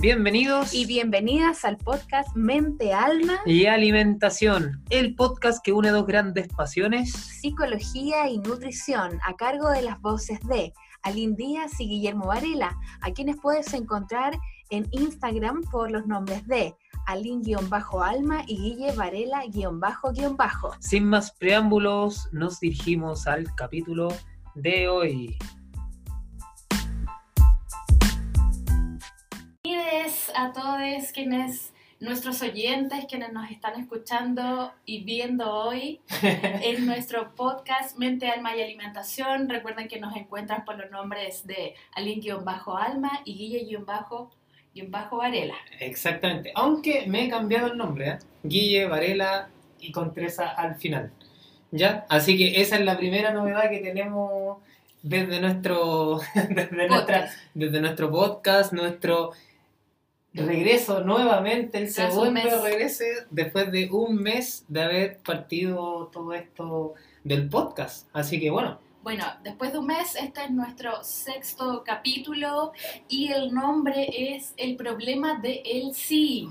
Bienvenidos y bienvenidas al podcast Mente, Alma y Alimentación, el podcast que une dos grandes pasiones, psicología y nutrición, a cargo de las voces de Aline Díaz y Guillermo Varela, a quienes puedes encontrar en Instagram por los nombres de Aline-alma y Guille Varela-bajo-bajo. Sin más preámbulos, nos dirigimos al capítulo de hoy. A todos quienes, nuestros oyentes, quienes nos están escuchando y viendo hoy en nuestro podcast Mente, Alma y Alimentación. Recuerden que nos encuentran por los nombres de Aline-Alma y Guille-Varela. Exactamente, aunque me he cambiado el nombre, ¿eh? Guille, Varela y con al final. ¿Ya? Así que esa es la primera novedad que tenemos desde nuestro, desde, desde nuestro podcast, nuestro regreso nuevamente, el segundo regreso después de un mes de haber partido todo esto del podcast. Así que bueno. Bueno, después de un mes, este es nuestro sexto capítulo y el nombre es El problema de el sí.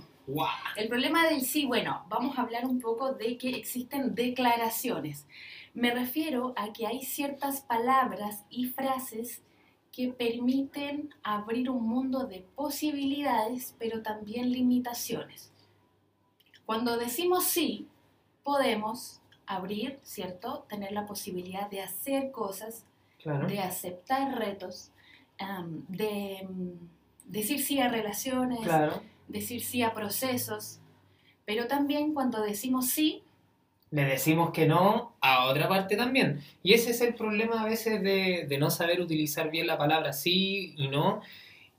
El problema del sí, bueno, vamos a hablar un poco de que existen declaraciones. Me refiero a que hay ciertas palabras y frases que permiten abrir un mundo de posibilidades, pero también limitaciones. Cuando decimos sí, podemos abrir, ¿cierto? Tener la posibilidad de hacer cosas, de aceptar retos, de mm, decir sí a relaciones, decir sí a procesos, pero también cuando decimos sí, le decimos que no a otra parte también. Y ese es el problema a veces de, no saber utilizar bien la palabra sí y no.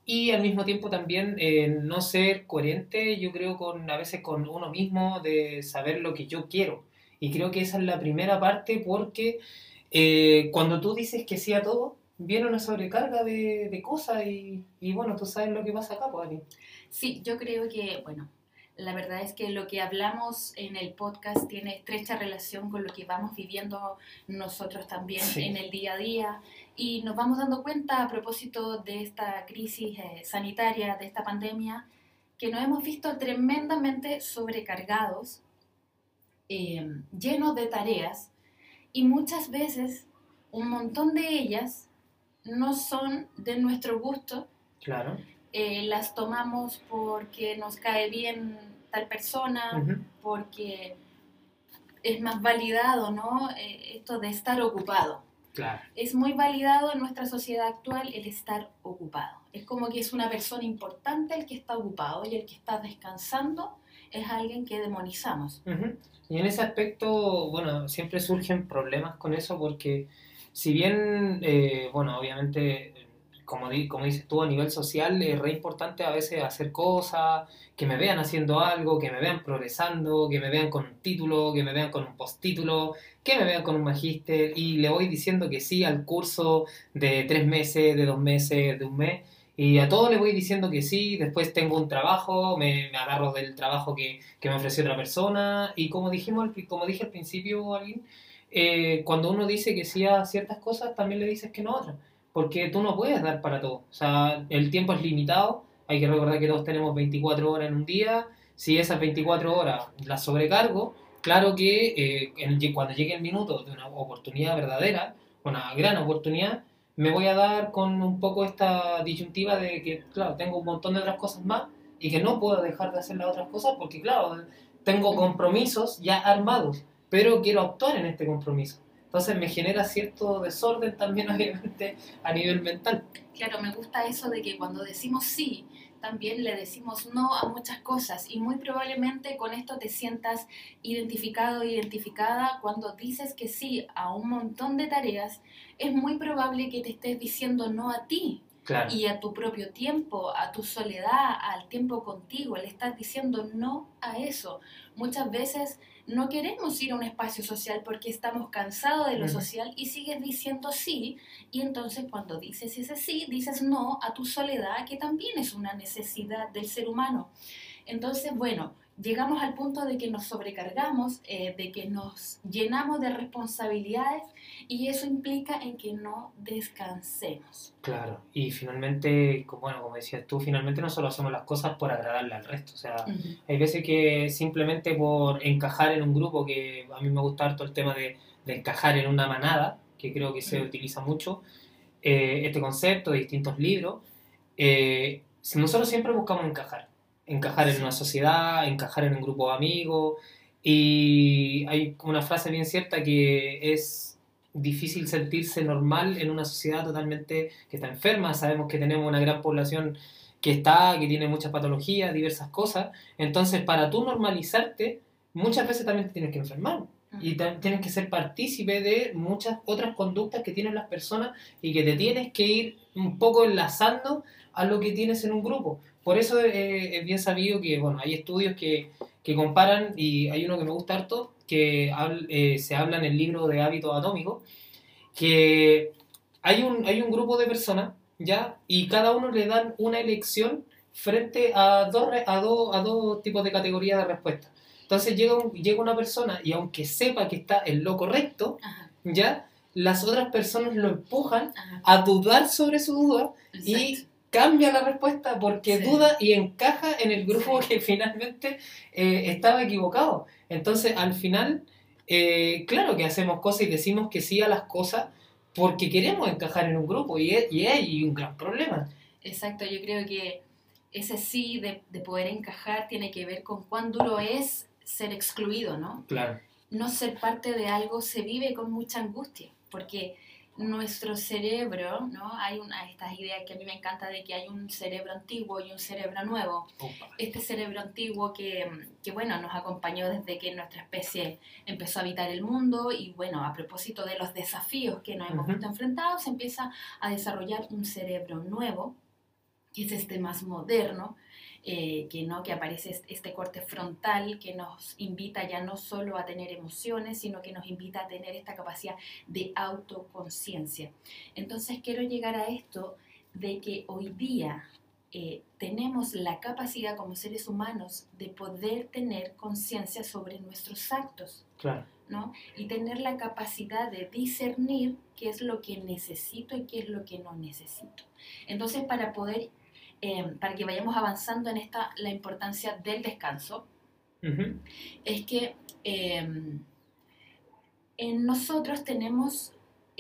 Y al mismo tiempo también eh, no ser coherente, yo creo, con a veces con uno mismo, de saber lo que yo quiero. Y creo que esa es la primera parte porque eh, cuando tú dices que sí a todo, viene una sobrecarga de, cosas y, y, bueno, tú sabes lo que pasa acá, pues, Sí, yo creo que, bueno, la verdad es que lo que hablamos en el podcast tiene estrecha relación con lo que vamos viviendo nosotros también en el día a día y nos vamos dando cuenta a propósito de esta crisis eh, sanitaria, de esta pandemia, que nos hemos visto tremendamente sobrecargados, eh, llenos de tareas y muchas veces un montón de ellas no son de nuestro gusto. Claro. Eh, las tomamos porque nos cae bien tal persona, porque es más validado, ¿no? Eh, esto de estar ocupado. Claro. Es muy validado en nuestra sociedad actual el estar ocupado. Es como que es una persona importante el que está ocupado y el que está descansando es alguien que demonizamos. Y en ese aspecto, bueno, siempre surgen problemas con eso porque si bien, eh, bueno, obviamente como, como dices tú, a nivel social es re importante a veces hacer cosas, que me vean haciendo algo, que me vean progresando, que me vean con un título, que me vean con un postítulo, que me vean con un magíster y le voy diciendo que sí al curso de tres meses, de dos meses, de un mes. Y a todo le voy diciendo que sí, después tengo un trabajo, me, me agarro del trabajo que, que, me ofreció otra persona. Y como, dijimos, como dije al principio, alguien, eh, cuando uno dice que sí a ciertas cosas, también le dices que no a otras porque tú no puedes dar para todo. O sea, el tiempo es limitado, hay que recordar que todos tenemos 24 horas en un día, si esas 24 horas las sobrecargo, claro que eh, cuando llegue el minuto de una oportunidad verdadera, una gran oportunidad, me voy a dar con un poco esta disyuntiva de que, claro, tengo un montón de otras cosas más y que no puedo dejar de hacer las otras cosas porque, claro, tengo compromisos ya armados, pero quiero actuar en este compromiso. Entonces me genera cierto desorden también, obviamente, a nivel mental. Claro, me gusta eso de que cuando decimos sí, también le decimos no a muchas cosas y muy probablemente con esto te sientas identificado, identificada cuando dices que sí a un montón de tareas, es muy probable que te estés diciendo no a ti. Y a tu propio tiempo, a tu soledad, al tiempo contigo, le estás diciendo no a eso. Muchas veces no queremos ir a un espacio social porque estamos cansados de lo social y sigues diciendo sí. Y entonces cuando dices ese sí, dices no a tu soledad, que también es una necesidad del ser humano. Entonces, bueno, llegamos al punto de que nos sobrecargamos, eh, de que nos llenamos de responsabilidades y eso implica en que no descansemos. Claro, y finalmente, bueno, como decías tú, finalmente no solo hacemos las cosas por agradarle al resto, o sea, hay veces que simplemente por encajar en un grupo, que a mí me gusta harto el tema de, encajar en una manada, que creo que se utiliza mucho, eh, este concepto de distintos libros, eh, nosotros siempre buscamos encajar encajar en una sociedad, encajar en un grupo de amigos. Y hay una frase bien cierta que es difícil sentirse normal en una sociedad totalmente que está enferma. Sabemos que tenemos una gran población que está, que tiene muchas patologías, diversas cosas. Entonces, para tú normalizarte, muchas veces también te tienes que enfermar. Y tienes que ser partícipe de muchas otras conductas que tienen las personas y que te tienes que ir un poco enlazando a lo que tienes en un grupo. Por eso es bien sabido que, bueno, hay estudios que, que, comparan, y hay uno que me gusta harto, que eh, se habla en el libro de hábitos atómicos, que hay un, hay un grupo de personas, ¿ya? Y cada uno le dan una elección frente a dos, a a dos tipos de categorías de respuesta. Entonces llega, llega una persona y aunque sepa que está en lo correcto, ¿ya? Las otras personas lo empujan a dudar sobre su duda y cambia la respuesta porque duda y encaja en el grupo que finalmente eh, estaba equivocado. Entonces, al final, eh, claro que hacemos cosas y decimos que sí a las cosas porque queremos encajar en un grupo y, y hay un gran problema. Exacto, yo creo que ese sí de, de, poder encajar tiene que ver con cuán duro es ser excluido, ¿no? Claro. No ser parte de algo se vive con mucha angustia, porque nuestro cerebro, ¿no? Hay una, estas ideas que a mí me encanta de que hay un cerebro antiguo y un cerebro nuevo. Este cerebro antiguo que, que, bueno, nos acompañó desde que nuestra especie empezó a habitar el mundo y, bueno, a propósito de los desafíos que nos hemos visto enfrentados, se empieza a desarrollar un cerebro nuevo, que es este más moderno, eh, que, ¿no? que aparece este corte frontal que nos invita ya no solo a tener emociones, sino que nos invita a tener esta capacidad de autoconciencia. Entonces quiero llegar a esto de que hoy día eh, tenemos la capacidad como seres humanos de poder tener conciencia sobre nuestros actos. ¿no? Y tener la capacidad de discernir qué es lo que necesito y qué es lo que no necesito. Entonces, para poder Em, para que vayamos avanzando en esta, la importancia del descanso, es que em, en nosotros tenemos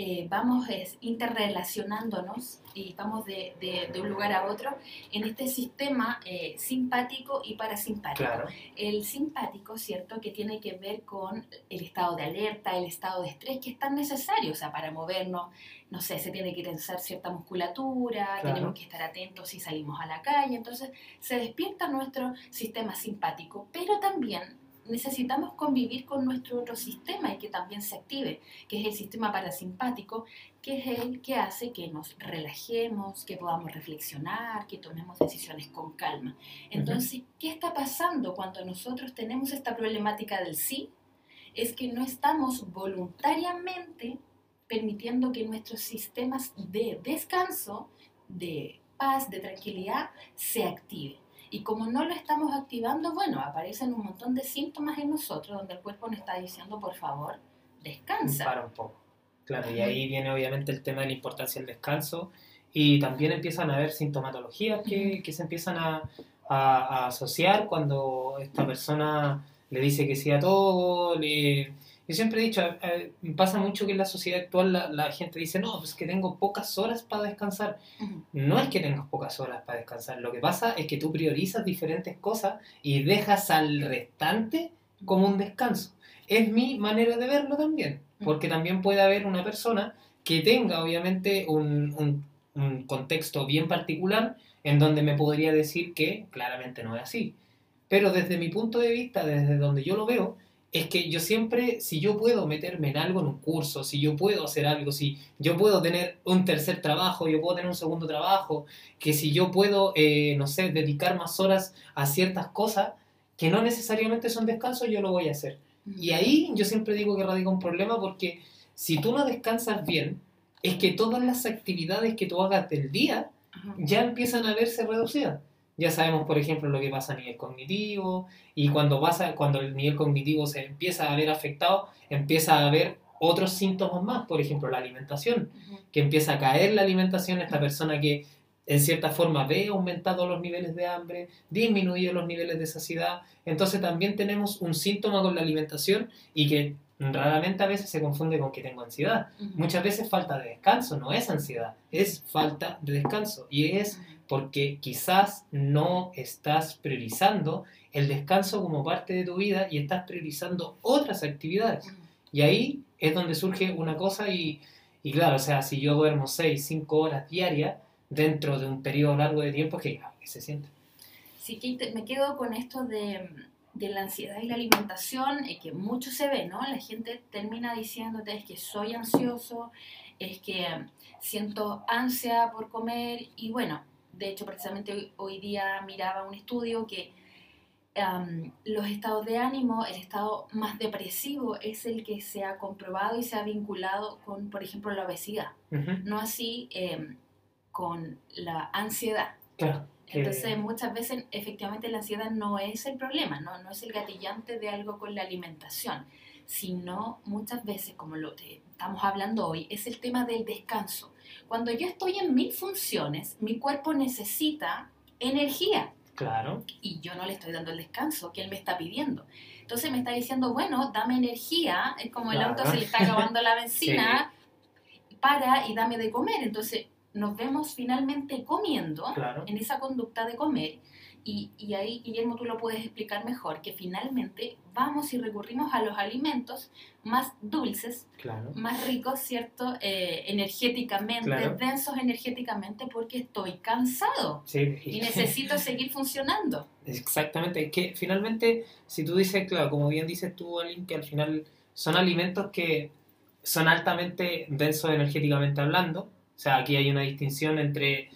eh, vamos interrelacionándonos y vamos de, de, un lugar a otro en este sistema eh, simpático y parasimpático. El simpático, ¿cierto? Que tiene que ver con el estado de alerta, el estado de estrés, que es tan necesario, o sea, para movernos, no sé, se tiene que tensar cierta musculatura, tenemos que estar atentos si salimos a la calle, entonces se despierta nuestro sistema simpático, pero también necesitamos convivir con nuestro otro sistema y que también se active, que es el sistema parasimpático, que es el que hace que nos relajemos, que podamos reflexionar, que tomemos decisiones con calma. Entonces, ¿qué está pasando cuando nosotros tenemos esta problemática del sí? Es que no estamos voluntariamente permitiendo que nuestros sistemas de descanso, de paz, de tranquilidad, se activen. Y como no lo estamos activando, bueno, aparecen un montón de síntomas en nosotros donde el cuerpo nos está diciendo, por favor, descansa. Para un poco. Claro, y ahí viene obviamente el tema de la importancia del descanso y también empiezan a haber sintomatologías que, que se empiezan a, a, asociar cuando esta persona le dice que sí a todo, le, yo siempre he dicho, eh, pasa mucho que en la sociedad actual la, gente dice, no, pues que tengo pocas horas para descansar. No es que tengas pocas horas para descansar, lo que pasa es que tú priorizas diferentes cosas y dejas al restante como un descanso. Es mi manera de verlo también, porque también puede haber una persona que tenga obviamente un, un contexto bien particular en donde me podría decir que claramente no es así. Pero desde mi punto de vista, desde donde yo lo veo, es que yo siempre, si yo puedo meterme en algo, en un curso, si yo puedo hacer algo, si yo puedo tener un tercer trabajo, yo puedo tener un segundo trabajo, que si yo puedo, eh, no sé, dedicar más horas a ciertas cosas que no necesariamente son descansos, yo lo voy a hacer. Y ahí yo siempre digo que radica un problema porque si tú no descansas bien, es que todas las actividades que tú hagas del día ya empiezan a verse reducidas ya sabemos, por ejemplo, lo que pasa a nivel cognitivo, y cuando, pasa, cuando el nivel cognitivo se empieza a ver afectado, empieza a haber otros síntomas más, por ejemplo, la alimentación, que empieza a caer la alimentación, esta persona que en cierta forma ve aumentado los niveles de hambre, disminuido los niveles de saciedad, entonces también tenemos un síntoma con la alimentación y que raramente a veces se confunde con que tengo ansiedad. Muchas veces falta de descanso, no es ansiedad, es falta de descanso y es porque quizás no estás priorizando el descanso como parte de tu vida y estás priorizando otras actividades. Y ahí es donde surge una cosa y, y claro, o sea, si yo duermo 6, 5 horas diarias dentro de un periodo largo de tiempo, que, que se siente. Sí, que me quedo con esto de, de la ansiedad y la alimentación, es que mucho se ve, ¿no? La gente termina diciéndote es que soy ansioso, es que siento ansia por comer y bueno, de hecho precisamente hoy, hoy día miraba un estudio que los estados de ánimo, el estado más depresivo es el que se ha comprobado y se ha vinculado con, por ejemplo, la obesidad, no así em, con la ansiedad. Entonces, muchas veces, efectivamente, la ansiedad no es el problema, ¿no? no es el gatillante de algo con la alimentación, sino muchas veces, como lo que estamos hablando hoy, es el tema del descanso. Cuando yo estoy en mil funciones, mi cuerpo necesita energía. Claro. Y yo no le estoy dando el descanso que él me está pidiendo. Entonces me está diciendo, bueno, dame energía, es como el auto se le está acabando la benzina, para y dame de comer. Entonces nos vemos finalmente comiendo en esa conducta de comer y, y, ahí, Guillermo, tú lo puedes explicar mejor, que finalmente vamos y recurrimos a los alimentos más dulces, más ricos, ¿cierto? Eh, energéticamente, densos energéticamente, porque estoy cansado y necesito seguir funcionando. Exactamente, que finalmente, si tú dices, claro, como bien dices tú, Aline, que al final son alimentos que son altamente densos energéticamente hablando, o sea, aquí hay una distinción entre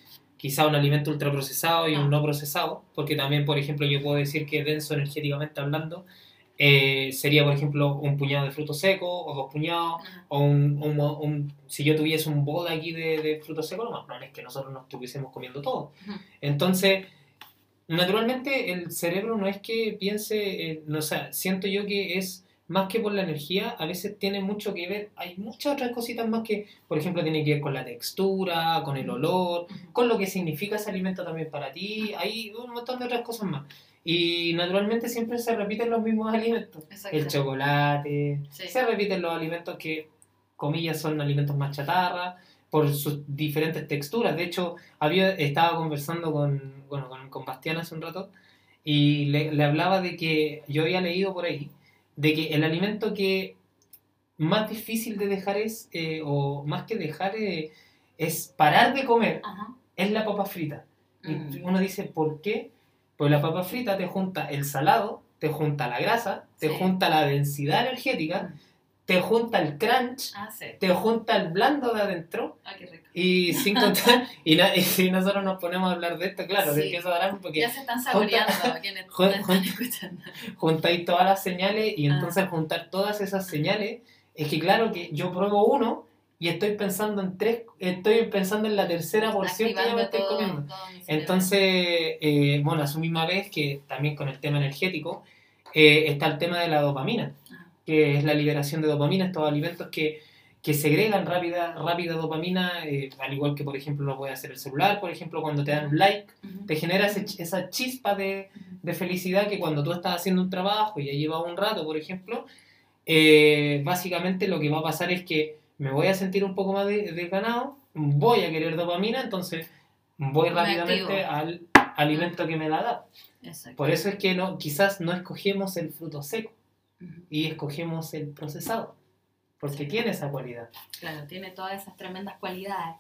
quizá un alimento ultraprocesado y un ah. no procesado, porque también, por ejemplo, yo puedo decir que denso energéticamente hablando eh, sería, por ejemplo, un puñado de frutos secos o dos puñados, o un, un, si yo tuviese un bol aquí de, de frutos secos, lo más es que nosotros nos estuviésemos comiendo todo. Entonces, naturalmente el cerebro no es que piense, no, o sea, siento yo que es más que por la energía, a veces tiene mucho que ver, hay muchas otras cositas más que, por ejemplo, tiene que ver con la textura, con el olor, con lo que significa ese alimento también para ti, hay un montón de otras cosas más. Y naturalmente siempre se repiten los mismos alimentos. El chocolate, se repiten los alimentos que, comillas, son alimentos más chatarra, por sus diferentes texturas. De hecho, había, estaba conversando con, bueno, con, con Bastián hace un rato y le, le hablaba de que yo había leído por ahí de que el alimento que más difícil de dejar es, eh, o más que dejar, eh, es parar de comer, es la papa frita. Y mm. uno dice, ¿por qué? Pues la papa frita te junta el salado, te junta la grasa, te junta la densidad energética, mm te junta el crunch, ah, te junta el blando de adentro. Ah, qué rico. Y sin contar, y, si nosotros nos ponemos a hablar de esto, claro, de queso de porque. Ya se están saboreando quienes están escuchando. Juntáis todas las señales y ah. entonces juntar todas esas señales, es que claro que yo pruebo uno y estoy pensando en tres, estoy pensando en la tercera porción que ya me estoy comiendo. Entonces, eh, bueno, a su misma vez que también con el tema energético, eh, está el tema de la dopamina que es la liberación de dopamina, estos alimentos que, que segregan rápida, rápida dopamina, eh, al igual que por ejemplo lo puede hacer el celular, por ejemplo cuando te dan un like, te genera esa chispa de, de, felicidad que cuando tú estás haciendo un trabajo y ya lleva un rato, por ejemplo, eh, básicamente lo que va a pasar es que me voy a sentir un poco más desganado, voy a querer dopamina, entonces voy rápidamente al alimento que me la. Da. Por eso es que no, quizás no escogemos el fruto seco y escogemos el procesado, porque tiene esa cualidad. Claro, tiene todas esas tremendas cualidades.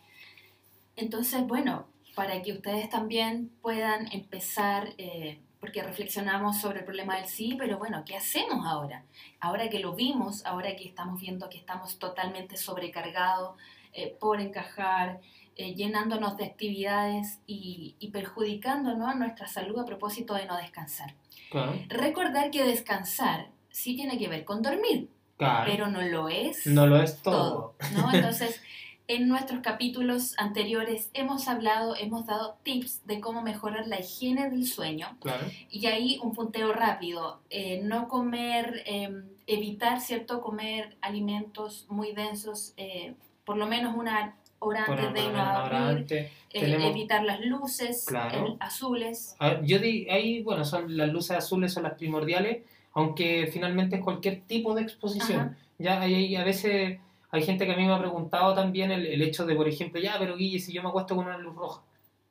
Entonces, bueno, para que ustedes también puedan empezar, eh, porque reflexionamos sobre el problema del sí, pero bueno, ¿qué hacemos ahora? Ahora que lo vimos, ahora que estamos viendo que estamos totalmente sobrecargados eh, por encajar, eh, llenándonos de actividades y, y perjudicándonos nuestra salud a propósito de no descansar. Recordar que descansar sí tiene que ver con dormir, pero no lo es. No lo es todo. ¿no? Entonces, En nuestros capítulos anteriores hemos hablado, hemos dado tips de cómo mejorar la higiene del sueño. Claro. Y ahí un punteo rápido, eh, no comer, eh, evitar, ¿cierto? Comer alimentos muy densos, eh, por lo menos una hora antes de irnos a dormir. Eh, evitar las luces Claro. el- azules. Ah, Yo di, ahí, bueno, son las luces azules son las primordiales, aunque finalmente es cualquier tipo de exposición. Ajá. Ya hay, a veces hay gente que a mí me ha preguntado también el, el hecho de, por ejemplo, ya, pero Guille, si yo me acuesto con una luz roja,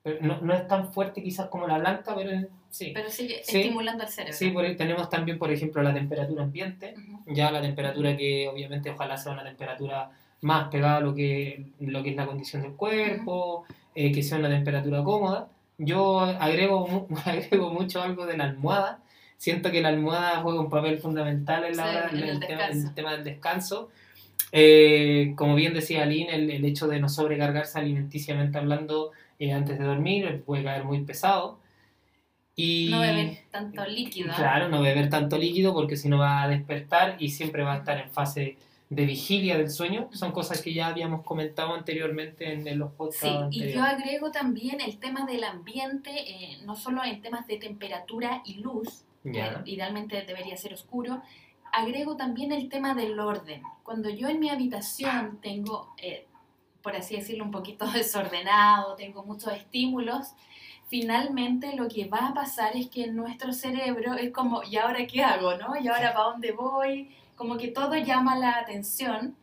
Pero no, no es tan fuerte quizás como la blanca, pero sí. Pero sigue Sí. estimulando el cerebro. Sí, por tenemos también, por ejemplo, la temperatura ambiente, ya la temperatura que obviamente ojalá sea una temperatura más pegada a lo que, lo que es la condición del cuerpo, eh, que sea una temperatura cómoda. Yo agrego, agrego mucho algo de la almohada. Siento que la almohada juega un papel fundamental en, la hora- en en el el, tema, en el tema del descanso. Eh, como bien decía Aline, el, el hecho de no sobrecargarse alimenticiamente hablando eh, antes de dormir puede caer muy pesado. Y, No beber tanto líquido. ¿eh? Claro, no beber tanto líquido porque si no va a despertar y siempre va a estar en fase de vigilia del sueño. Son cosas que ya habíamos comentado anteriormente en, en los podcasts Sí, y anteriores. yo agrego también el tema del ambiente, eh, no solo en temas de temperatura y luz, Que idealmente debería ser oscuro, agrego también el tema del orden. Cuando yo en mi habitación tengo, eh, por así decirlo, un poquito desordenado, tengo muchos estímulos, finalmente lo que va a pasar es que nuestro cerebro es como, ¿y ahora qué hago? ¿no? ¿Y ahora para dónde voy? Como que todo llama la atención.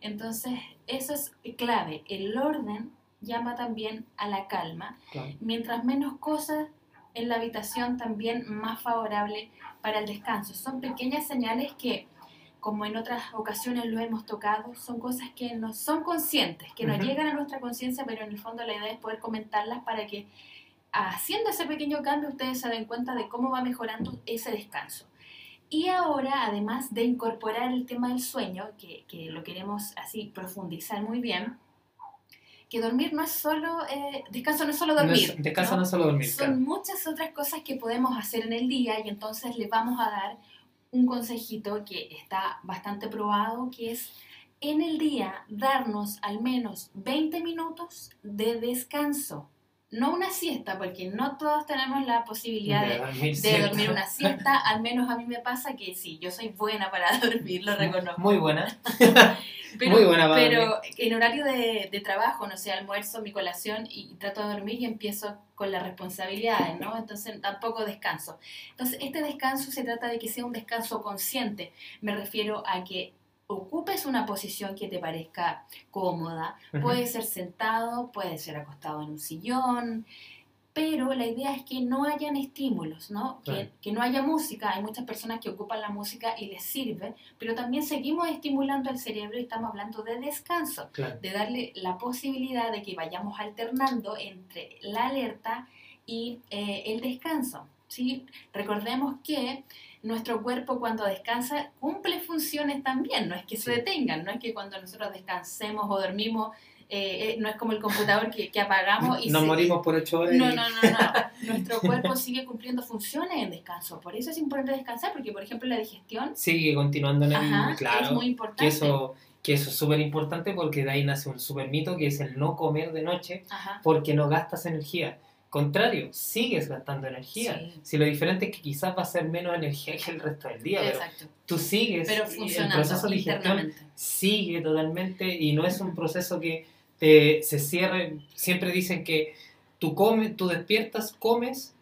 Entonces, eso es clave. El orden llama también a la calma. Claro. Mientras menos cosas en la habitación, también más favorable para el descanso. Son pequeñas señales que, como en otras ocasiones lo hemos tocado, son cosas que no son conscientes, que nos Ujú. llegan a nuestra conciencia, pero en el fondo la idea es poder comentarlas para que haciendo ese pequeño cambio ustedes se den cuenta de cómo va mejorando ese descanso. Y ahora, además de incorporar el tema del sueño, que, que lo queremos así profundizar muy bien, que dormir no es solo, eh, descanso no es solo No dormir. es- descanso ¿no? no es solo dormir. Son claro. muchas otras cosas que podemos hacer en el día y entonces les vamos a dar un consejito que está bastante probado, que es en el día darnos al menos 20 minutos de descanso. No una siesta, porque no todos tenemos la posibilidad de, dormir, de ¿cierto? dormir una siesta. Al menos a mí me pasa que sí, yo soy buena para dormir, lo reconozco. Muy buena. Pero, Muy buena para pero en horario de, de trabajo, no sé, almuerzo mi colación y trato de dormir y empiezo con las responsabilidades, ¿no? Entonces tampoco descanso. Entonces este descanso se trata de que sea un descanso consciente. Me refiero a que ocupes una posición que te parezca cómoda. Puede ser sentado, puede ser acostado en un sillón, pero la idea es que no hayan estímulos, ¿no? Que, no haya música. Hay muchas personas que ocupan la música y les sirve, pero también seguimos estimulando el cerebro y estamos hablando de descanso, Claro. de darle la posibilidad de que vayamos alternando entre la alerta y eh, el descanso. ¿Sí? Recordemos que nuestro cuerpo cuando descansa cumple funciones también, no es que se detengan, no es que cuando nosotros descansemos o dormimos, eh, eh, no es como el computador que, que apagamos y Nos morimos por ocho horas. no, no, no, no. Nuestro cuerpo sigue cumpliendo funciones en descanso. Por eso es importante descansar, porque por ejemplo la digestión Sigue continuando en el. ajá, claro. es muy importante. que eso, que eso es súper importante porque de ahí nace un súper mito que es el no comer de noche Ajá. porque no gastas energía. Contrario, sigues gastando energía. Sí. Si lo diferente es que quizás va a ser menos energía que el resto del día, pero tú sigues Pero el proceso de sigue totalmente y no es un proceso que te, se cierre. Siempre dicen que tú comes, tú despiertas, comes,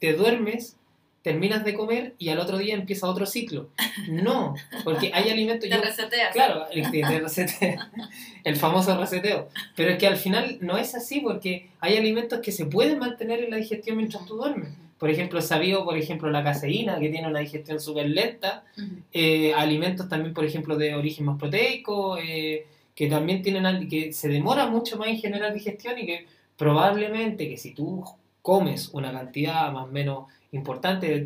te duermes, terminas de comer y al otro día empieza otro ciclo. No, porque hay alimentos. Te yo- reseteas. Claro, el, que te el famoso reseteo. Pero es que al final no es así porque hay alimentos que se pueden mantener en la digestión mientras tú duermes. Por ejemplo, sabido, por ejemplo, la caseína, que tiene una digestión súper lenta. Eh, alimentos también, por ejemplo, de origen más proteico, eh, que también tienen que se demora mucho más en generar digestión y que probablemente que si tú comes una cantidad más o menos importante de,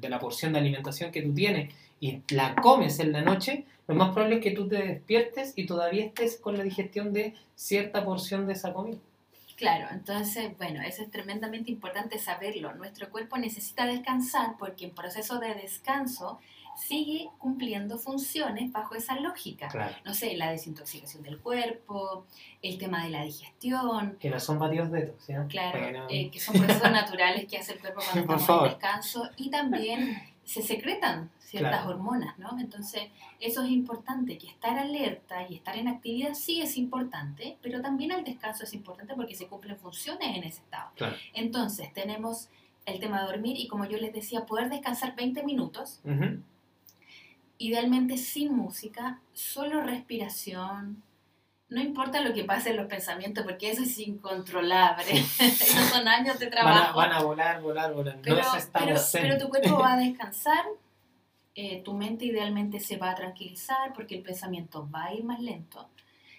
de- la porción de alimentación que tú tienes y la comes en la noche, lo más probable es que tú te despiertes y todavía estés con la digestión de cierta porción de esa comida. Claro, entonces, bueno, eso es tremendamente importante saberlo. Nuestro cuerpo necesita descansar porque en proceso de descanso sigue cumpliendo funciones bajo esa lógica. No sé, la desintoxicación del cuerpo, el tema de la digestión. Que no son batidos de estos, ¿sí? Claro, eh, que son procesos naturales que hace el cuerpo cuando estamos en descanso y también se secretan ciertas hormonas, ¿no? Entonces, eso es importante, que estar alerta y estar en actividad sí es importante, pero también el descanso es importante porque se cumplen funciones en ese estado. Entonces, tenemos el tema de dormir y como yo les decía, poder descansar 20 minutos, idealmente sin música, solo respiración, no importa lo que pase en los pensamientos, porque eso es incontrolable. Esos son años de trabajo. Van a, volar, volar, volar. Pero, pero, tu cuerpo va a descansar, eh, tu mente idealmente se va a tranquilizar porque el pensamiento va a ir más lento.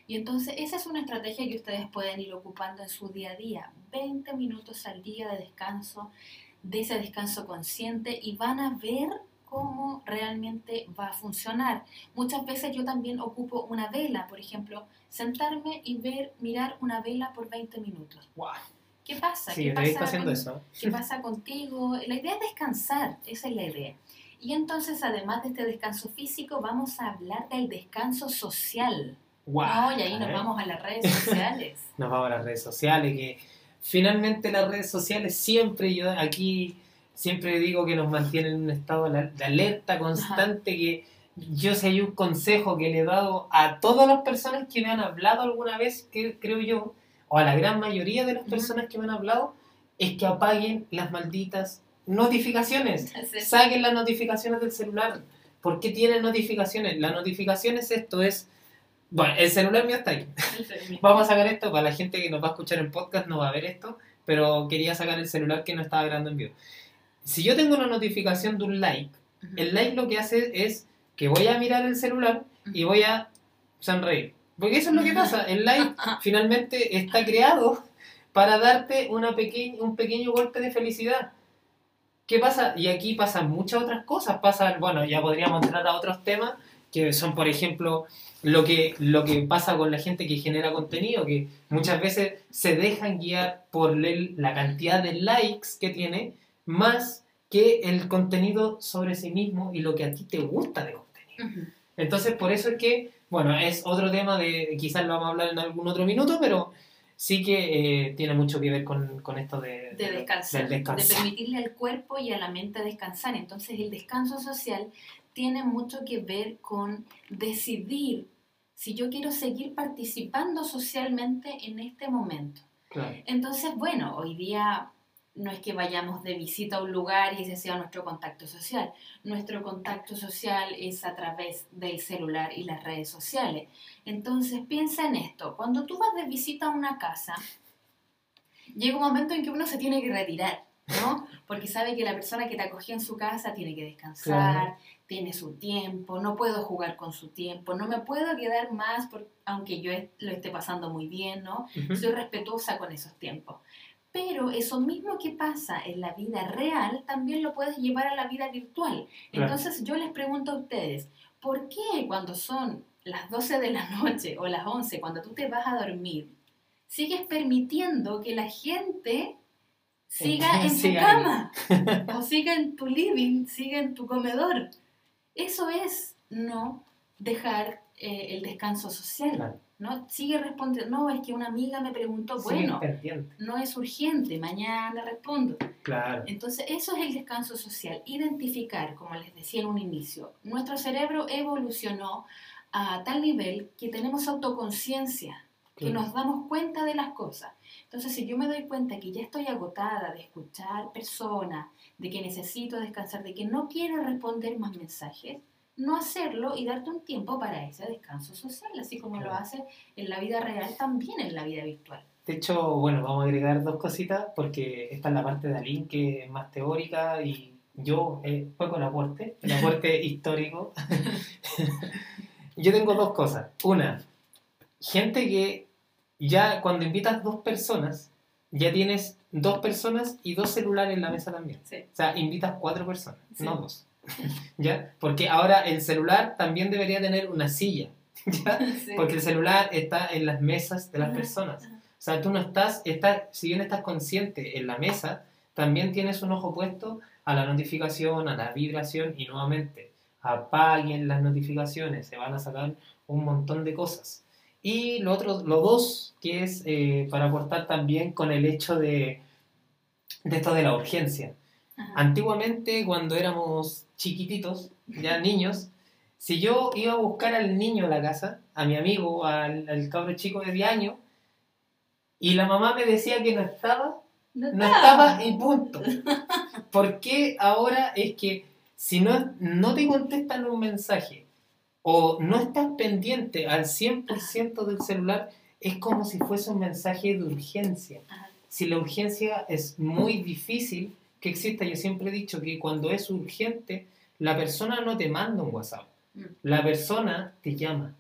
Y entonces esa es una estrategia que ustedes pueden ir ocupando en su día a día. 20 minutos al día de descanso, de ese descanso consciente y van a ver cómo realmente va a funcionar. Muchas veces yo también ocupo una vela, por ejemplo, sentarme y ver, mirar una vela por 20 minutos. Wow. ¿Qué pasa? ¿Qué pasa haciendo eso. ¿Qué pasa contigo? La idea es descansar, esa es la idea. Y entonces, además de este descanso físico, vamos a hablar del descanso social. Wow. y ahí nos vamos a las redes sociales. nos vamos a las redes sociales, que finalmente las redes sociales siempre, yo aquí siempre digo que nos mantienen en un estado de alerta constante, que yo sé, hay un consejo que le he dado a todas las personas que me han hablado alguna vez, que creo yo, o a la gran mayoría de las personas que me han hablado, es que apaguen las malditas notificaciones. Saquen las notificaciones del celular. ¿Por qué tienen notificaciones? Las notificaciones, esto es. Bueno, el celular mío está ahí. Vamos a sacar esto. Para la gente que nos va a escuchar en podcast no va a ver esto. Pero quería sacar el celular que no estaba grabando en vivo si yo tengo una notificación de un like, el like lo que hace es que voy a mirar el celular y voy a sonreír. Porque eso es lo que pasa. El like finalmente está creado para darte una un pequeño golpe de felicidad. ¿Qué pasa? Y aquí pasan muchas otras cosas. Pasan, bueno, ya podríamos entrar a otros temas, que son, por ejemplo, lo que, lo que pasa con la gente que genera contenido, que muchas veces se dejan guiar por la cantidad de likes que tiene más que el contenido sobre sí mismo y lo que a ti te gusta de contenido. Entonces, por eso es que, bueno, es otro tema de, quizás lo vamos a hablar en algún otro minuto, pero sí que eh, tiene mucho que ver con, con esto de, de, descansar, de permitirle al cuerpo y a la mente descansar. Entonces, el descanso social tiene mucho que ver con decidir si yo quiero seguir participando socialmente en este momento. Entonces, bueno, hoy día no es que vayamos de visita a un lugar y ese sea nuestro contacto social. Nuestro contacto social es a través del celular y las redes sociales. Entonces piensa en esto, cuando tú vas de visita a una casa, llega un momento en que uno se tiene que retirar, ¿no? Porque sabe que la persona que te acogió en su casa tiene que descansar, tiene su tiempo, no puedo jugar con su tiempo, no me puedo quedar más, aunque yo lo esté pasando muy bien, ¿no? Soy respetuosa con esos tiempos. Pero eso mismo que pasa en la vida real también lo puedes llevar a la vida virtual. Entonces yo les pregunto a ustedes, ¿por qué cuando son las 12 de la noche o las 11, cuando tú te vas a dormir, sigues permitiendo que la gente siga en tu cama o siga en tu living, siga en tu comedor? Eso es no dejar eh, el descanso social. ¿No? Sigue respondiendo, no, es que una amiga me preguntó, bueno, no es urgente, mañana respondo. Claro. Entonces, eso es el descanso social, identificar, como les decía en un inicio, nuestro cerebro evolucionó a tal nivel que tenemos autoconciencia, que nos damos cuenta de las cosas. Entonces, si yo me doy cuenta que ya estoy agotada de escuchar personas, de que necesito descansar, de que no quiero responder más mensajes, no hacerlo y darte un tiempo para ese descanso social, así como lo hace en la vida real, también en la vida virtual. De hecho, bueno, vamos a agregar dos cositas porque esta es la parte de Aline que es más teórica y yo eh, con el aporte, el aporte histórico. yo tengo dos cosas. Una, gente que ya cuando invitas dos personas, ya tienes dos personas y dos celulares en la mesa también. O sea, invitas cuatro personas, no dos. ¿Ya? Porque ahora el celular también debería tener una silla, ¿ya? Porque el celular está en las mesas de las personas. O sea, tú no estás, estás, si bien estás consciente en la mesa, también tienes un ojo puesto a la notificación, a la vibración y nuevamente apaguen las notificaciones, se van a sacar un montón de cosas. Y lo otro, lo dos, que es eh, para aportar también con el hecho de, de esto de la urgencia. Antiguamente, cuando éramos chiquititos, ya niños, si yo iba a buscar al niño a la casa, a mi amigo, al, al cabro chico de 10 años, y la mamá me decía que no estaba, no, estaba y punto. ¿Por qué ahora es que si no, no te contestan un mensaje o no estás pendiente al 100% del celular, es como si fuese un mensaje de urgencia. Si la urgencia es muy difícil que exista, yo siempre he dicho que cuando es urgente, la persona no te manda un WhatsApp, mm. la persona te llama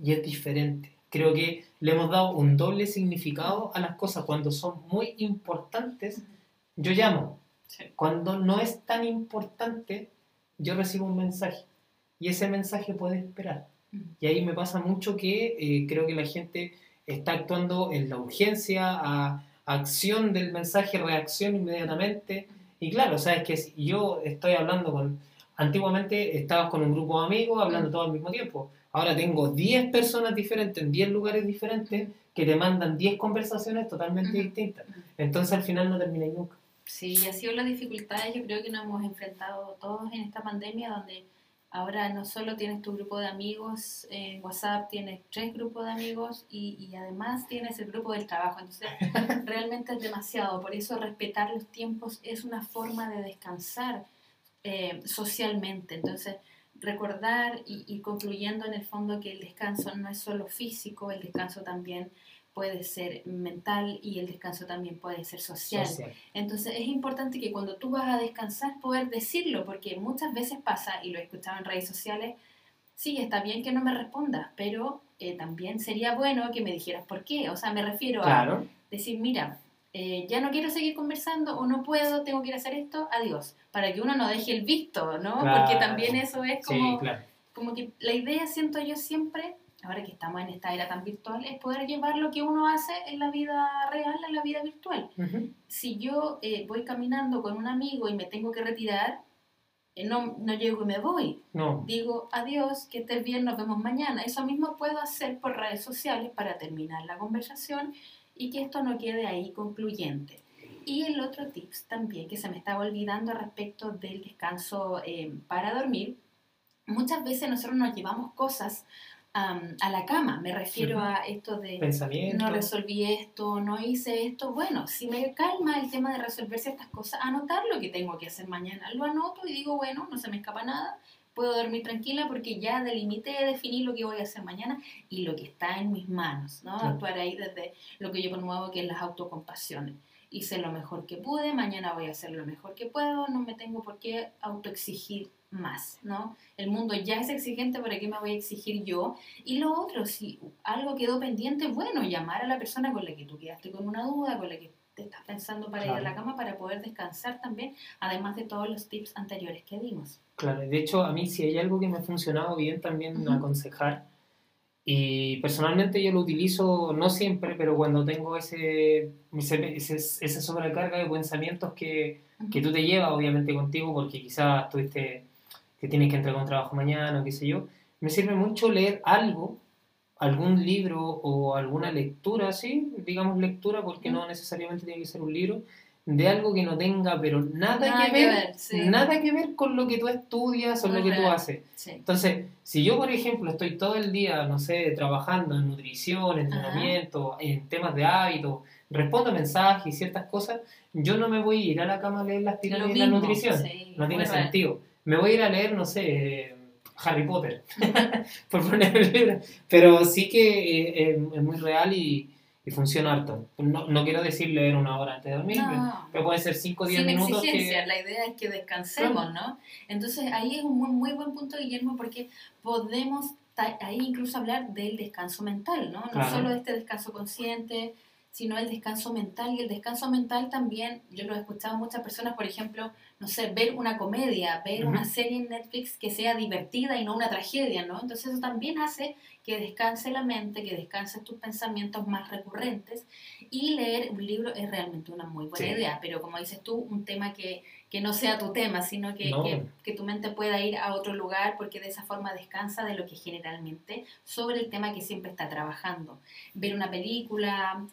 y es diferente. Creo que le hemos dado un doble significado a las cosas. Cuando son muy importantes, yo llamo. Cuando no es tan importante, yo recibo un mensaje. Y ese mensaje puede esperar. Y ahí me pasa mucho que eh, creo que la gente está actuando en la urgencia, a, acción del mensaje, reacción inmediatamente. Y claro, sabes que si yo estoy hablando con. Antiguamente estabas con un grupo de amigos hablando todo al mismo tiempo. Ahora tengo 10 personas diferentes en 10 lugares diferentes que te mandan 10 conversaciones totalmente distintas. Entonces al final no termina nunca. Sí, y ha sido las dificultades, yo creo que nos hemos enfrentado todos en esta pandemia, donde ahora no solo tienes tu grupo de amigos en WhatsApp, tienes tres grupos de amigos y, y además tienes el grupo del trabajo. Entonces, realmente es demasiado. Por eso respetar los tiempos es una forma de descansar eh, socialmente. Entonces, recordar y, concluyendo en el fondo que el descanso no es solo físico, el descanso también puede ser mental y el descanso también puede ser social. Entonces es importante que cuando tú vas a descansar poder decirlo, porque muchas veces pasa, y lo he escuchado en redes sociales, sí, está bien que no me respondas, pero eh, también sería bueno que me dijeras por qué. O sea, me refiero a decir, mira, eh, ya no quiero seguir conversando o no puedo, tengo que ir a hacer esto, adiós. Para que uno no deje el visto, ¿no? Porque también eso es como, como que la idea, siento yo siempre, ahora que estamos en esta era tan virtual, es poder llevar lo que uno hace en la vida real a la vida virtual. Si yo eh, voy caminando con un amigo y me tengo que retirar, eh, no, no llego y me voy. No. Digo, adiós, que estés bien, nos vemos mañana. Eso mismo puedo hacer por redes sociales para terminar la conversación y que esto no quede ahí concluyente. Y el otro tips también que se me estaba olvidando respecto del descanso eh, para dormir, muchas veces nosotros nos llevamos cosas a la cama, me refiero a esto de no resolví esto, no hice esto, bueno, si me calma el tema de resolver ciertas cosas, anotar lo que tengo que hacer mañana, lo anoto y digo, bueno, no se me escapa nada, puedo dormir tranquila porque ya delimité, definí lo que voy a hacer mañana y lo que está en mis manos, ¿no? Actuar ahí desde lo que yo promuevo que es las autocompasiones. Hice lo mejor que pude, mañana voy a hacer lo mejor que puedo, no me tengo por qué autoexigir más, ¿no? El mundo ya es exigente, ¿para qué me voy a exigir yo? Y lo otro, si algo quedó pendiente, bueno, llamar a la persona con la que tú quedaste con una duda, con la que te estás pensando para ir a la cama, para poder descansar también, además de todos los tips anteriores que dimos. Claro, de hecho a mí si hay algo que me ha funcionado bien también aconsejar y personalmente yo lo utilizo no siempre, pero cuando tengo ese, ese, esa sobrecarga de pensamientos que, que, tú te llevas obviamente contigo porque quizás tuviste que tienes que entregar un trabajo mañana o qué sé yo, me sirve mucho leer algo, algún libro o alguna lectura, así, digamos lectura porque no necesariamente tiene que ser un libro, de algo que no tenga, pero nada, que, ver, nada que ver con lo que tú estudias o lo que tú haces. Entonces, si yo, por ejemplo, estoy todo el día, no sé, trabajando en nutrición, entrenamiento, en temas de hábitos, respondo mensajes y ciertas cosas, yo no me voy a ir a la cama a leer las pirámides de la nutrición. no tiene sentido. Me voy a ir a leer, no sé, Harry Potter, por poner el libro. Pero sí que eh, es muy real y y funciona harto. No, no, quiero decir leer una hora antes de dormir, pero puede ser 5 o 10 minutos. Exigencia, la idea es que descansemos, ¿no? Entonces ahí es un muy, muy buen punto, Guillermo, porque podemos ahí incluso hablar del descanso mental, ¿no? No solo este descanso consciente, sino el descanso mental. Y el descanso mental también, yo lo he escuchado muchas personas, por ejemplo, no sé, ver una comedia, ver una serie en Netflix que sea divertida y no una tragedia, ¿no? Entonces eso también hace que descanse la mente, que descanse tus pensamientos más recurrentes. Y leer un libro es realmente una muy buena idea, pero como dices tú, un tema que, que no sea tu tema, sino que, que, que, tu mente pueda ir a otro lugar porque de esa forma descansa de lo que generalmente sobre el tema que siempre está trabajando. Ver una película,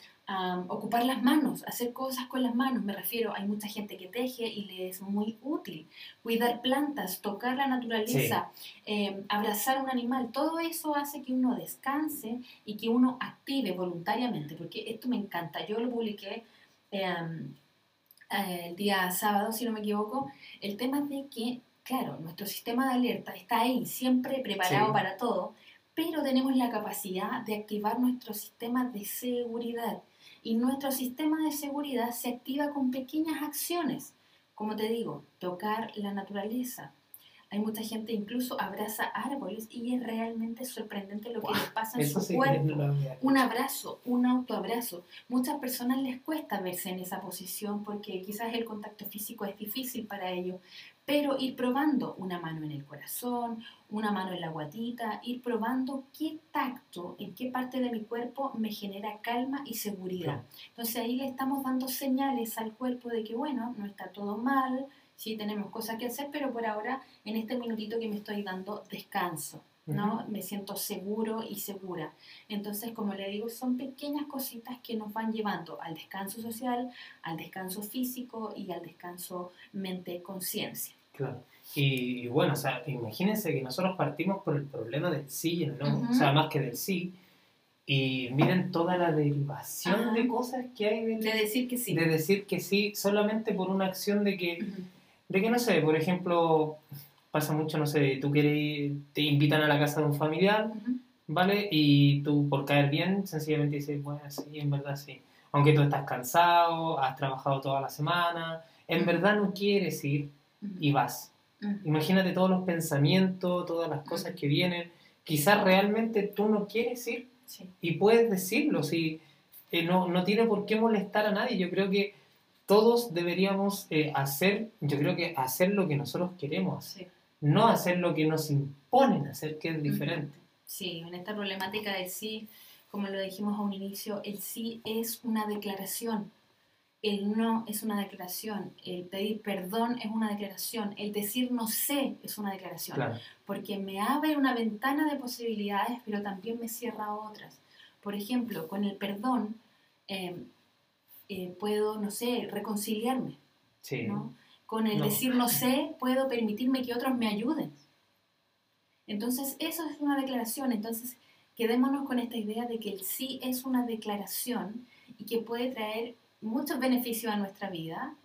ocupar las manos, hacer cosas con las manos. Me refiero, hay mucha gente que teje y le es muy útil. Cuidar plantas, tocar la naturaleza, em, abrazar un animal, todo eso hace que uno descanse y que uno active voluntariamente, porque esto me encanta. Yo lo publiqué em, el día sábado, si no me equivoco, el tema de que, claro, nuestro sistema de alerta está ahí, siempre preparado para todo, pero tenemos la capacidad de activar nuestro sistema de seguridad y nuestro sistema de seguridad se activa con pequeñas acciones. Como te digo, tocar la naturaleza. Hay mucha gente incluso abraza árboles y es realmente sorprendente lo que les pasa en su cuerpo. un abrazo, un autoabrazo. Muchas personas les cuesta verse en esa posición porque quizás el contacto físico es difícil para ellos, pero ir probando una mano en el corazón, una mano en la guatita, ir probando qué tacto, en qué parte de mi cuerpo me genera calma y seguridad. Entonces ahí le estamos dando señales al cuerpo de que, bueno, no está todo mal, sí tenemos cosas que hacer, pero por ahora, en este minutito que me estoy dando, descanso. ¿no? Me siento seguro y segura. Entonces, como le digo, son pequeñas cositas que nos van llevando al descanso social, al descanso físico y al descanso mente-conciencia. Claro. Y, bueno, o sea, imagínense que nosotros partimos por el problema del sí y el no, o sea, más que del sí. Y miren toda la derivación de cosas que hay de, decir que sí. De decir que sí solamente por una acción de que, de que no sé, por ejemplo, pasa mucho, no sé, tú quieres, te invitan a la casa de un familiar, ¿vale? Y tú por caer bien, sencillamente dices, bueno, sí, en verdad sí. Aunque tú estás cansado, has trabajado toda la semana, en verdad no quieres ir, y vas. Imagínate todos los pensamientos, todas las cosas que vienen. Quizás realmente tú no quieres ir y puedes decirlo, si eh, no, no tiene por qué molestar a nadie. Yo creo que todos deberíamos eh, hacer, yo creo que hacer lo que nosotros queremos no hacer lo que nos imponen hacer, que es diferente. Sí, en esta problemática del sí, como lo dijimos a un inicio, el sí es una declaración. El no es una declaración, el pedir perdón es una declaración, el decir no sé es una declaración, porque me abre una ventana de posibilidades, pero también me cierra otras. Por ejemplo, con el perdón em, eh, puedo, no sé, reconciliarme. Con el decir no sé, puedo permitirme que otros me ayuden. Entonces, eso es una declaración. Entonces, quedémonos con esta idea de que el sí es una declaración y que puede traer muchos beneficios a nuestra vida,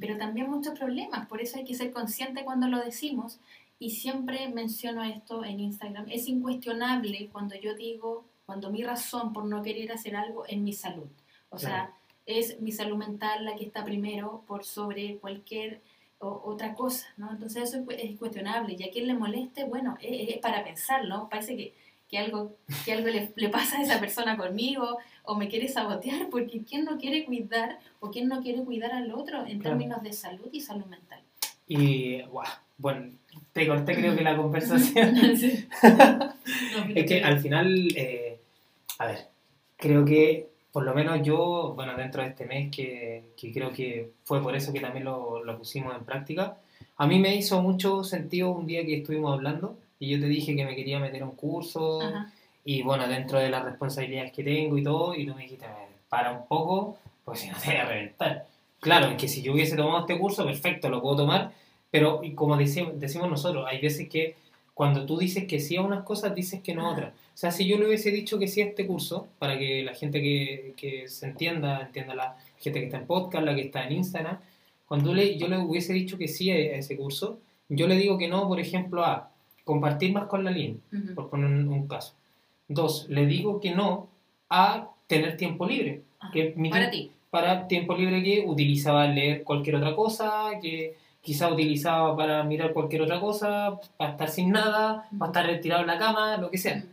pero también muchos problemas. Por eso hay que ser consciente cuando lo decimos. Y siempre menciono esto en Instagram. Es incuestionable cuando yo digo, cuando mi razón por no querer hacer algo es mi salud. O sea, es mi salud mental la que está primero por sobre cualquier otra cosa, ¿no? Entonces eso es, cuestionable. Y a quien le moleste, bueno, es, para pensarlo. Parece que, que algo, que algo le, le, pasa a esa persona conmigo o me quiere sabotear, porque ¿quién no quiere cuidar o quién no quiere cuidar al otro en términos de salud y salud mental? Y, bueno, te corté creo que la conversación. es que al final, eh, a ver, creo que por lo menos yo, bueno, dentro de este mes, que, que creo que fue por eso que también lo, lo, pusimos en práctica, a mí me hizo mucho sentido un día que estuvimos hablando y yo te dije que me quería meter a un curso. Y bueno, dentro de las responsabilidades que tengo y todo, y tú me dijiste, para un poco, pues si no te voy a reventar. Claro, que si yo hubiese tomado este curso, perfecto, lo puedo tomar, pero como decimos, decimos nosotros, hay veces que cuando tú dices que sí a unas cosas, dices que no a otras. O sea, si yo le hubiese dicho que sí a este curso, para que la gente que, que se entienda, entienda la gente que está en podcast, la que está en Instagram, cuando le, yo le hubiese dicho que sí a ese curso, yo le digo que no, por ejemplo, a compartir más con la línea, por poner un caso. Dos, le digo que no a tener tiempo libre. Ah, que para ti. Para tiempo libre que utilizaba leer cualquier otra cosa, que quizá utilizaba para mirar cualquier otra cosa, para estar sin nada, para estar retirado en la cama, lo que sea.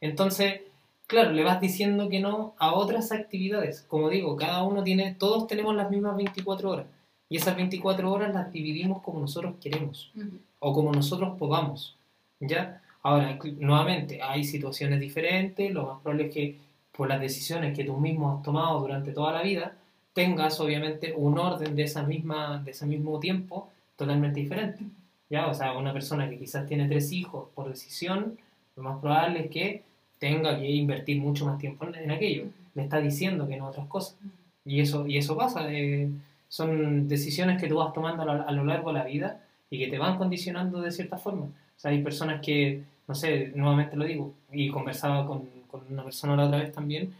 Entonces, claro, le vas diciendo que no a otras actividades. Como digo, cada uno tiene, todos tenemos las mismas 24 horas. Y esas 24 horas las dividimos como nosotros queremos o como nosotros podamos. ¿Ya? Ahora, nuevamente, hay situaciones diferentes, lo más probable es que por las decisiones que tú mismo has tomado durante toda la vida, tengas obviamente un orden de, esa misma, de ese mismo tiempo totalmente diferente. ¿Ya? O sea, una persona que quizás tiene tres hijos por decisión, lo más probable es que tenga que invertir mucho más tiempo en, aquello. Le está diciendo que no otras cosas. Y eso, y eso pasa. Eh, son decisiones que tú vas tomando a lo, largo de la vida y que te van condicionando de cierta forma. O sea, hay personas que, no sé, nuevamente lo digo, y conversaba con, con una persona la otra vez también,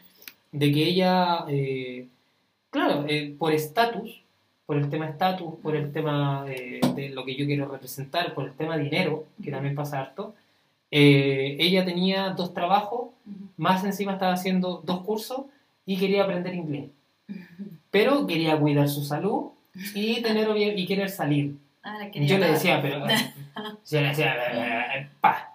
de que ella, eh, claro, eh, por estatus, por el tema estatus, por el tema de lo que yo quiero representar, por el tema dinero, que también pasa harto, eh, ella tenía dos trabajos, más encima estaba haciendo dos cursos y quería aprender inglés. Pero quería cuidar su salud y tener y querer salir. yo le decía, pero yo le decía,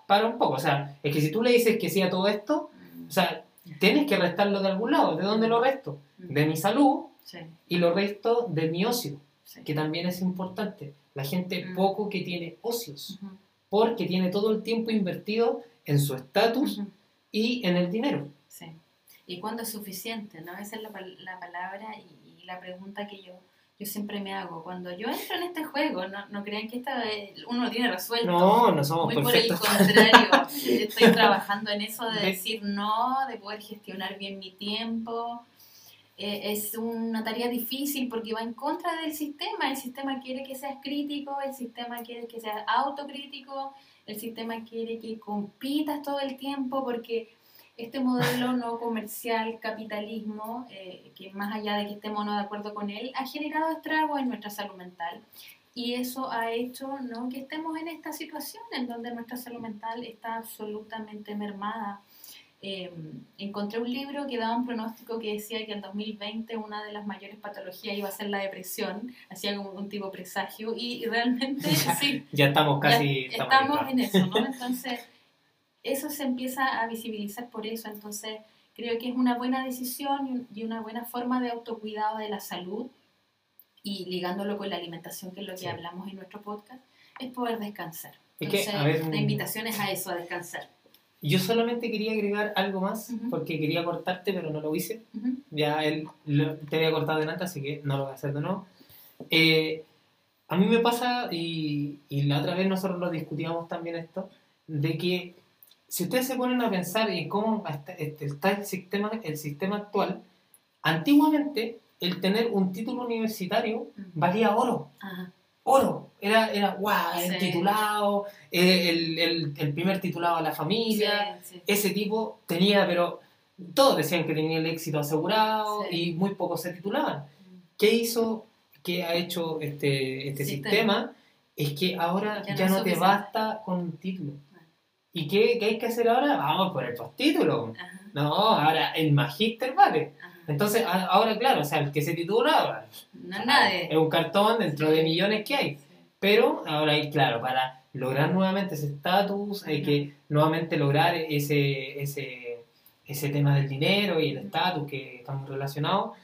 para un poco, o sea, es que si tú le dices que sí a todo esto, o sea, tienes que restarlo de algún lado. ¿De dónde lo resto? De mi salud y lo resto de mi ocio, que también es importante. La gente poco que tiene ocios porque tiene todo el tiempo invertido en su estatus y en el dinero. Sí. ¿Y cuándo es suficiente? ¿no? Esa es la, la palabra y, la pregunta que yo, yo siempre me hago. Cuando yo entro en este juego, no, no crean que esta, uno lo tiene resuelto. No, no somos Muy perfectos. por el contrario, estoy trabajando en eso de decir no, de poder gestionar bien mi tiempo, eh, es una tarea difícil porque va en contra del sistema. El sistema quiere que seas crítico, el sistema quiere que seas autocrítico, el sistema quiere que compitas todo el tiempo porque este modelo no comercial, capitalismo, eh, que más allá de que estemos no de acuerdo con él, ha generado estragos en nuestra salud mental. Y eso ha hecho ¿no? que estemos en esta situación en donde nuestra salud mental está absolutamente mermada eh, encontré un libro que daba un pronóstico que decía que en 2020 una de las mayores patologías iba a ser la depresión, hacía como un tipo presagio y, realmente sí. ya estamos casi... estamos, en eso, ¿no? Entonces, eso se empieza a visibilizar por eso, entonces creo que es una buena decisión y una buena forma de autocuidado de la salud y ligándolo con la alimentación, que es lo que hablamos en nuestro podcast, es poder descansar. Entonces, la invitación es a eso, a descansar. Yo solamente quería agregar algo más, porque quería cortarte, pero no lo hice. Ya él te había cortado delante, así que no lo voy a hacer de nuevo. Eh, a mí me pasa, y, y, la otra vez nosotros lo discutíamos también esto, de que si ustedes se ponen a pensar en cómo está, este, está el, sistema, el sistema actual, antiguamente el tener un título universitario valía oro. Ajá oro. Era, era guau, el titulado, eh, el, el, el, primer titulado a la familia. Ese tipo tenía, pero todos decían que tenía el éxito asegurado y muy pocos se titulaban. ¿Qué hizo, qué ha hecho este, este sistema? Es que ahora ya, no, te basta con un título. ¿Y qué, qué, hay que hacer ahora? Vamos por el postítulo. No, ahora el magíster vale. Entonces, ahora, claro, o sea, el que se titula no nadie. es un cartón dentro de millones que hay. Pero ahora, claro, para lograr nuevamente ese estatus, hay que nuevamente lograr ese, ese, ese tema del dinero y el estatus que estamos relacionados.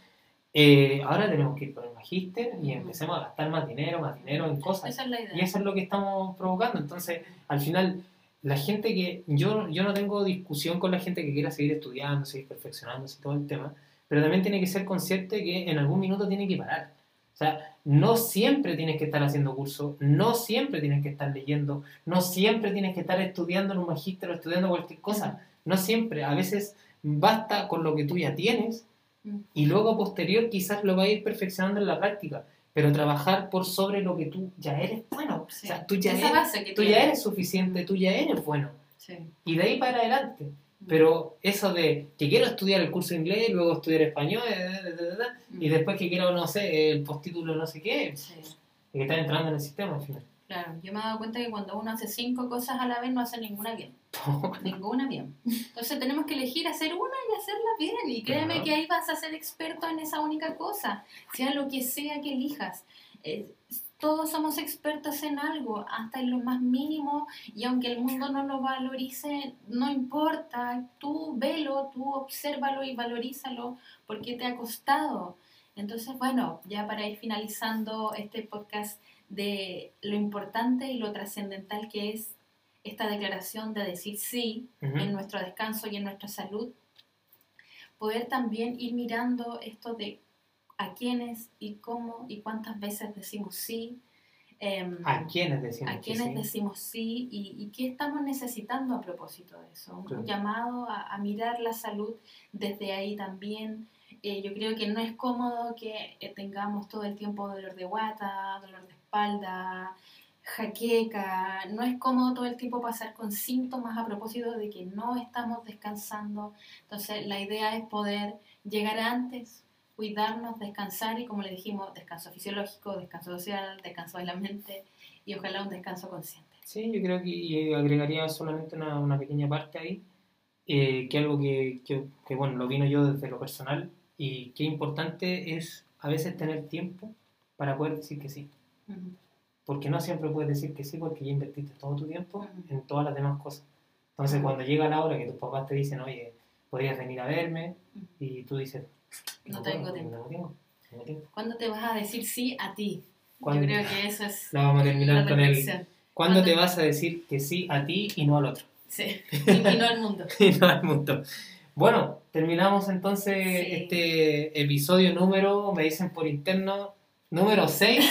Eh, ahora tenemos que ir por el magíster y empecemos a gastar más dinero, más dinero en cosas. Esa es la idea. Y eso es lo que estamos provocando. Entonces, al final, la gente que. Yo, yo no tengo discusión con la gente que quiera seguir estudiando, seguir perfeccionándose, todo el tema pero también tiene que ser consciente que en algún minuto tiene que parar. O sea, no siempre tienes que estar haciendo curso, no siempre tienes que estar leyendo, no siempre tienes que estar estudiando en un magíster o estudiando cualquier cosa. No siempre, a veces basta con lo que tú ya tienes y luego posterior quizás lo vas a ir perfeccionando en la práctica, pero trabajar por sobre lo que tú ya eres bueno. O sea, tú ya, eres, tú ya eres suficiente, tú ya eres bueno. Y de ahí para adelante. Pero eso de que quiero estudiar el curso de inglés, luego estudiar español, y después que quiero, no sé, el postítulo no sé qué, y que estás entrando en el sistema al final. Claro, yo me he dado cuenta que cuando uno hace cinco cosas a la vez no hace ninguna bien. ninguna bien. Entonces tenemos que elegir hacer una y hacerla bien. Y créeme que ahí vas a ser experto en esa única cosa, sea lo que sea que elijas. Eh, todos somos expertos en algo, hasta en lo más mínimo, y aunque el mundo no lo valorice, no importa, tú velo, tú obsérvalo y valorízalo porque te ha costado. Entonces, bueno, ya para ir finalizando este podcast de lo importante y lo trascendental que es esta declaración de decir sí en nuestro descanso y en nuestra salud, poder también ir mirando esto de a quiénes y cómo y cuántas veces decimos sí. Em, ¿A quiénes decimos a quiénes sí? decimos sí y, qué estamos necesitando a propósito de eso? Un llamado a, mirar la salud desde ahí también. Eh, yo creo que no es cómodo que eh, tengamos todo el tiempo dolor de guata, dolor de espalda, jaqueca, no es cómodo todo el tiempo pasar con síntomas a propósito de que no estamos descansando. Entonces la idea es poder llegar antes, cuidarnos, descansar y como le dijimos, descanso fisiológico, descanso social, descanso de la mente y ojalá un descanso consciente. Sí, yo creo que agregaría solamente una, una pequeña parte ahí, eh, que algo que, que, bueno, lo vino yo desde lo personal y que importante es a veces tener tiempo para poder decir que sí porque no siempre puedes decir que sí porque ya invertiste todo tu tiempo en todas las demás cosas. Entonces cuando llega la hora que tus papás te dicen, oye, podrías venir a verme, y tú dices, no, tengo, tiempo. ¿Cuándo te vas a decir sí a ti? Yo creo que eso es... La vamos a terminar con el... ¿Cuándo te vas a decir que sí a ti y no al otro? Sí, y, no al mundo. y no al mundo. Bueno, terminamos entonces este episodio número, me dicen por interno, número 6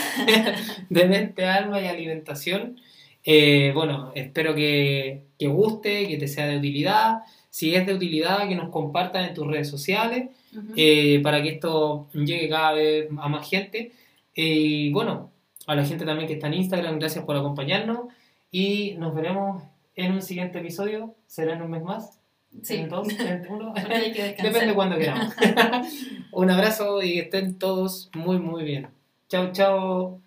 de mente, alma y alimentación. Eh, bueno, espero que, que, guste, que te sea de utilidad. Si es de utilidad, que nos compartan en tus redes sociales eh, para que esto llegue cada vez a más gente. Y bueno, a la gente también que está en Instagram, gracias por acompañarnos. Y nos veremos en un siguiente episodio. ¿Será en un mes más? Sí. ¿En dos? ¿En uno? Depende de cuando queramos. un abrazo y estén todos muy, muy bien. Chao, chao.